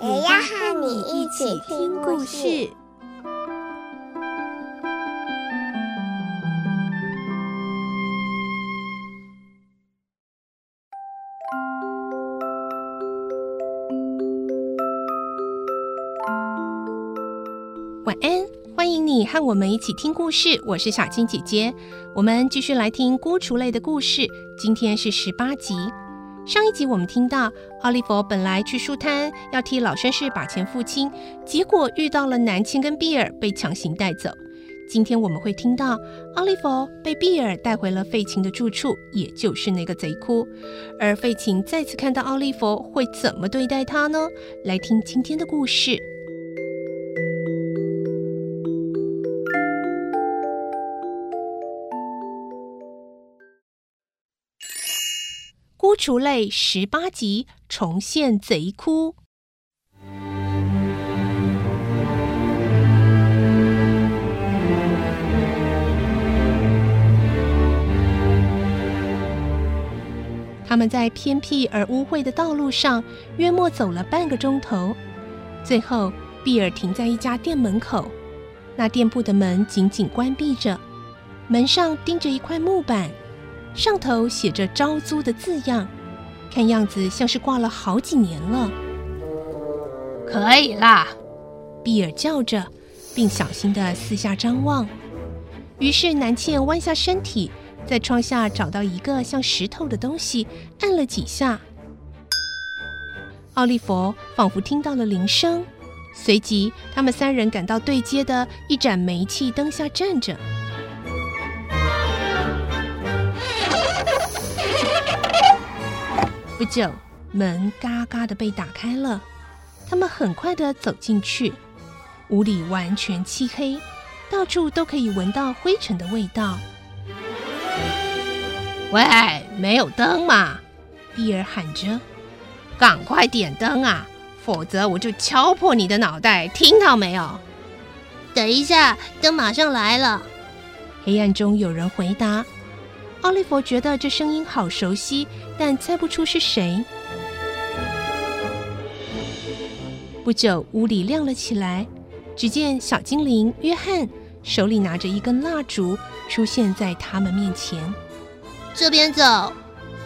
也要和你一起听故事。晚安，欢迎你和我们一起听故事。我是小青姐姐，我们继续来听孤雏泪的故事。今天是十八集。上一集我们听到奥利弗本来去树摊要替老绅士把钱付清，结果遇到了南茜跟比尔，被强行带走。今天我们会听到奥利弗被比尔带回了费琴的住处，也就是那个贼窟。而费琴再次看到奥利弗会怎么对待他呢？来听今天的故事。孤雏泪十八集重现贼窟。他们在偏僻而污秽的道路上约莫走了半个钟头，最后碧尔停在一家店门口。那店铺的门紧紧关闭着，门上钉着一块木板。上头写着招租的字样，看样子像是挂了好几年了。可以啦，比尔叫着，并小心地四下张望。于是南茜弯下身体，在窗下找到一个像石头的东西，按了几下。奥利弗仿佛听到了铃声，随即他们三人赶到对街的一盏煤气灯下站着。不久，门嘎嘎的被打开了，他们很快的走进去。屋里完全漆黑，到处都可以闻到灰尘的味道。喂，没有灯吗？碧尔喊着：“赶快点灯啊，否则我就敲破你的脑袋！听到没有？”等一下，灯马上来了。黑暗中有人回答。奥利弗觉得这声音好熟悉，但猜不出是谁。不久，屋里亮了起来，只见小精灵约翰手里拿着一根蜡烛，出现在他们面前。这边走，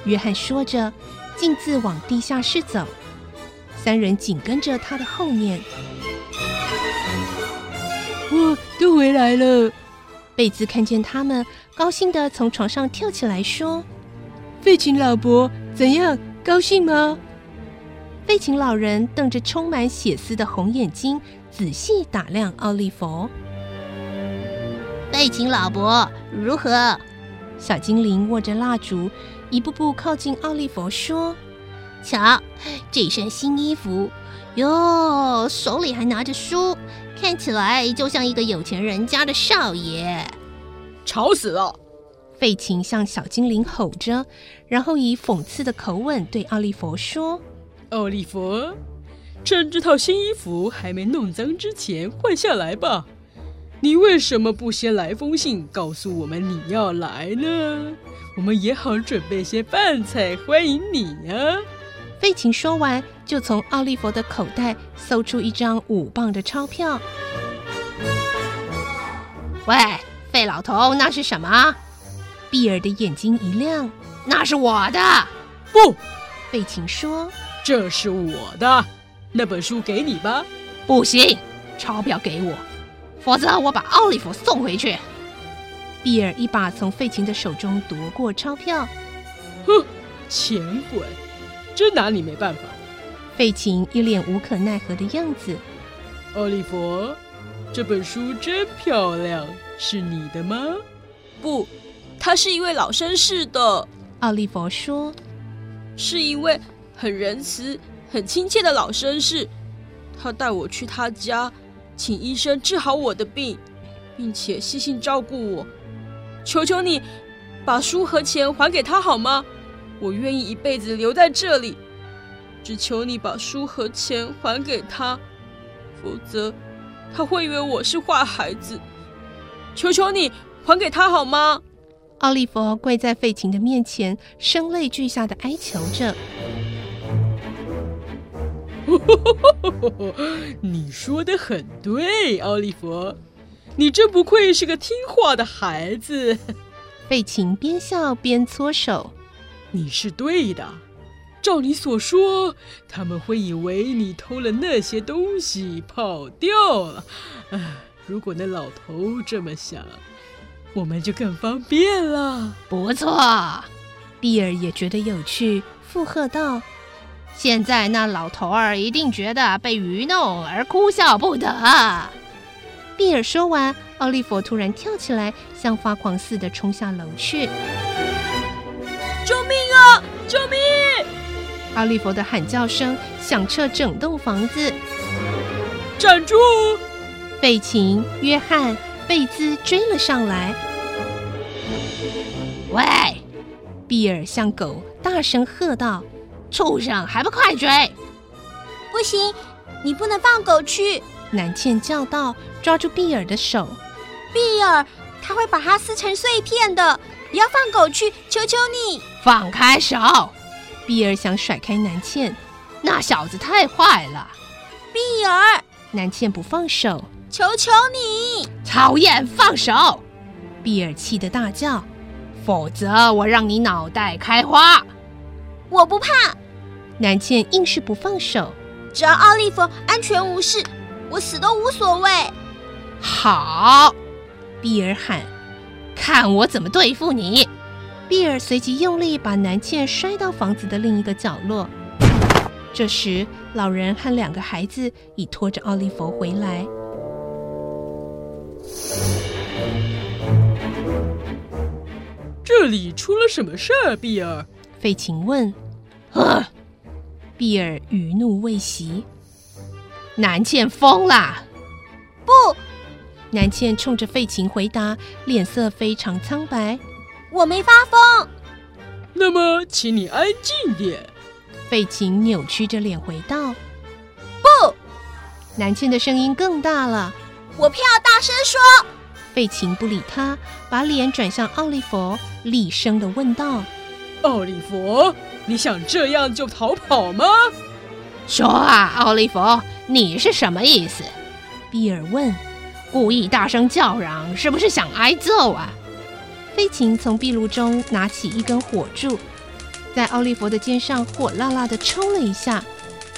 约翰说着，径自往地下室走。三人紧跟着他的后面。哦，都回来了。贝兹看见他们，高兴地从床上跳起来说：“费琴老伯，怎样？高兴吗？”费琴老人瞪着充满血丝的红眼睛，仔细打量奥利弗。费琴老伯如何？小精灵握着蜡烛，一步步靠近奥利弗，说：“瞧，这身新衣服哟，手里还拿着书。”看起来就像一个有钱人家的少爷，吵死了！费琴向小精灵吼着，然后以讽刺的口吻对奥利弗说：“奥利弗，趁这套新衣服还没弄脏之前换下来吧。你为什么不先来封信告诉我们你要来呢？我们也好准备些饭菜欢迎你呀。”费琴说完，就从奥利弗的口袋搜出一张五磅的钞票。喂，费老头，那是什么？碧尔的眼睛一亮，那是我的。不，费琴说，这是我的。那本书给你吧。不行，钞票给我，否则我把奥利弗送回去。碧尔一把从费琴的手中夺过钞票。哼，钱鬼！真拿你没办法，费琴一脸无可奈何的样子。奥利弗，这本书真漂亮，是你的吗？不，他是一位老绅士的。奥利弗说：“是一位很仁慈、很亲切的老绅士。他带我去他家，请医生治好我的病，并且细心照顾我。求求你，把书和钱还给他好吗？我愿意一辈子留在这里。只求你把书和钱还给他，否则他会以为我是坏孩子。求求你还给他好吗？奥利弗跪在费琴的面前，声泪俱下的哀求着。你说的很对，奥利弗，你真不愧是个听话的孩子。费琴边笑边搓手。你是对的，照你所说，他们会以为你偷了那些东西跑掉了。唉，如果那老头这么想，我们就更方便了。不错，比尔也觉得有趣，附和道。现在那老头儿一定觉得被愚弄而哭笑不得。比尔说完，奥利弗突然跳起来，像发狂似的冲下楼去。救命啊！救命！奥利弗的喊叫声响彻整栋房子。站住！贝琴、约翰、贝兹追了上来。喂！比尔向狗大声喝道。畜生，还不快追！不行，你不能放狗去！南茜叫道，抓住比尔的手。比尔，他会把它撕成碎片的！不要放狗去，求求你！放开手！比尔想甩开南茜，那小子太坏了。比尔，南茜不放手，求求你！讨厌，放手！比尔气得大叫，否则我让你脑袋开花！我不怕。南茜硬是不放手，只要奥利弗安全无事，我死都无所谓。好，比尔喊：“看我怎么对付你！”比尔随即用力把南茜摔到房子的另一个角落。这时，老人和两个孩子已拖着奥利弗回来。这里出了什么事儿，比尔？费琴问。啊。比尔余怒未息，南茜疯了。不，南茜冲着费琴回答，脸色非常苍白。我没发疯。那么，请你安静点。费琴扭曲着脸回道。不。南茜的声音更大了。我偏要大声说。费琴不理他，把脸转向奥利弗，厉声地问道：“奥利弗。”你想这样就逃跑吗？说啊，奥利弗，你是什么意思？比尔问。故意大声叫嚷，是不是想挨揍啊？飞禽从壁炉中拿起一根火柱，在奥利弗的肩上火辣辣地抽了一下。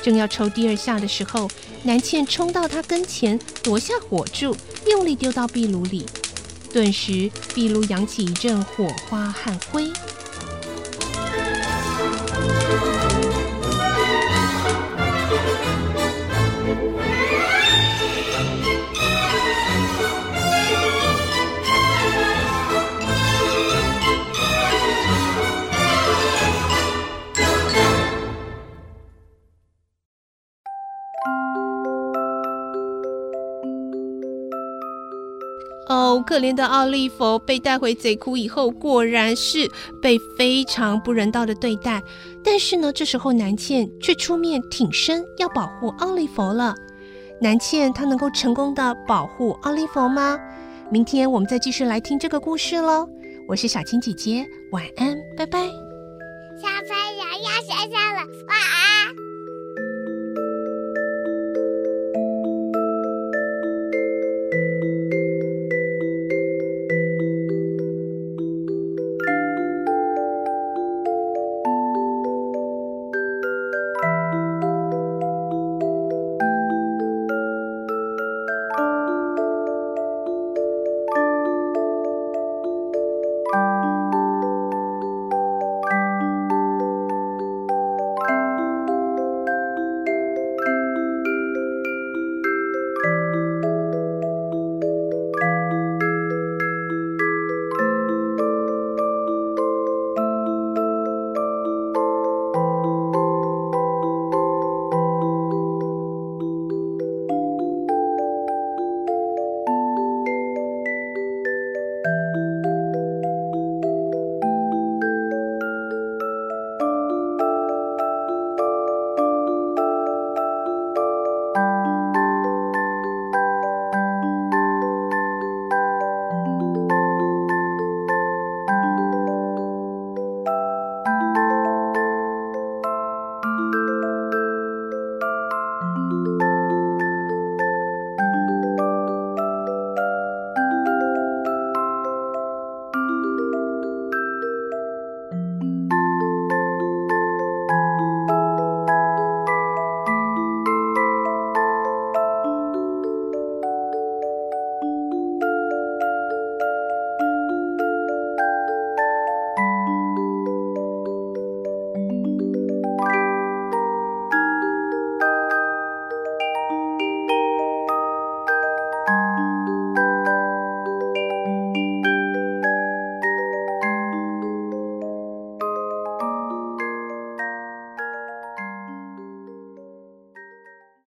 正要抽第二下的时候，南茜冲到他跟前，夺下火柱，用力丢到壁炉里。顿时，壁炉扬起一阵火花和灰。哦，可怜的奥利弗被带回贼窟以后，果然是被非常不人道的对待。但是呢，这时候南茜却出面挺身，要保护奥利弗了。南茜她能够成功的保护奥利弗吗？明天我们再继续来听这个故事喽。我是小青姐姐，晚安，拜拜。小朋友要睡觉了，晚安。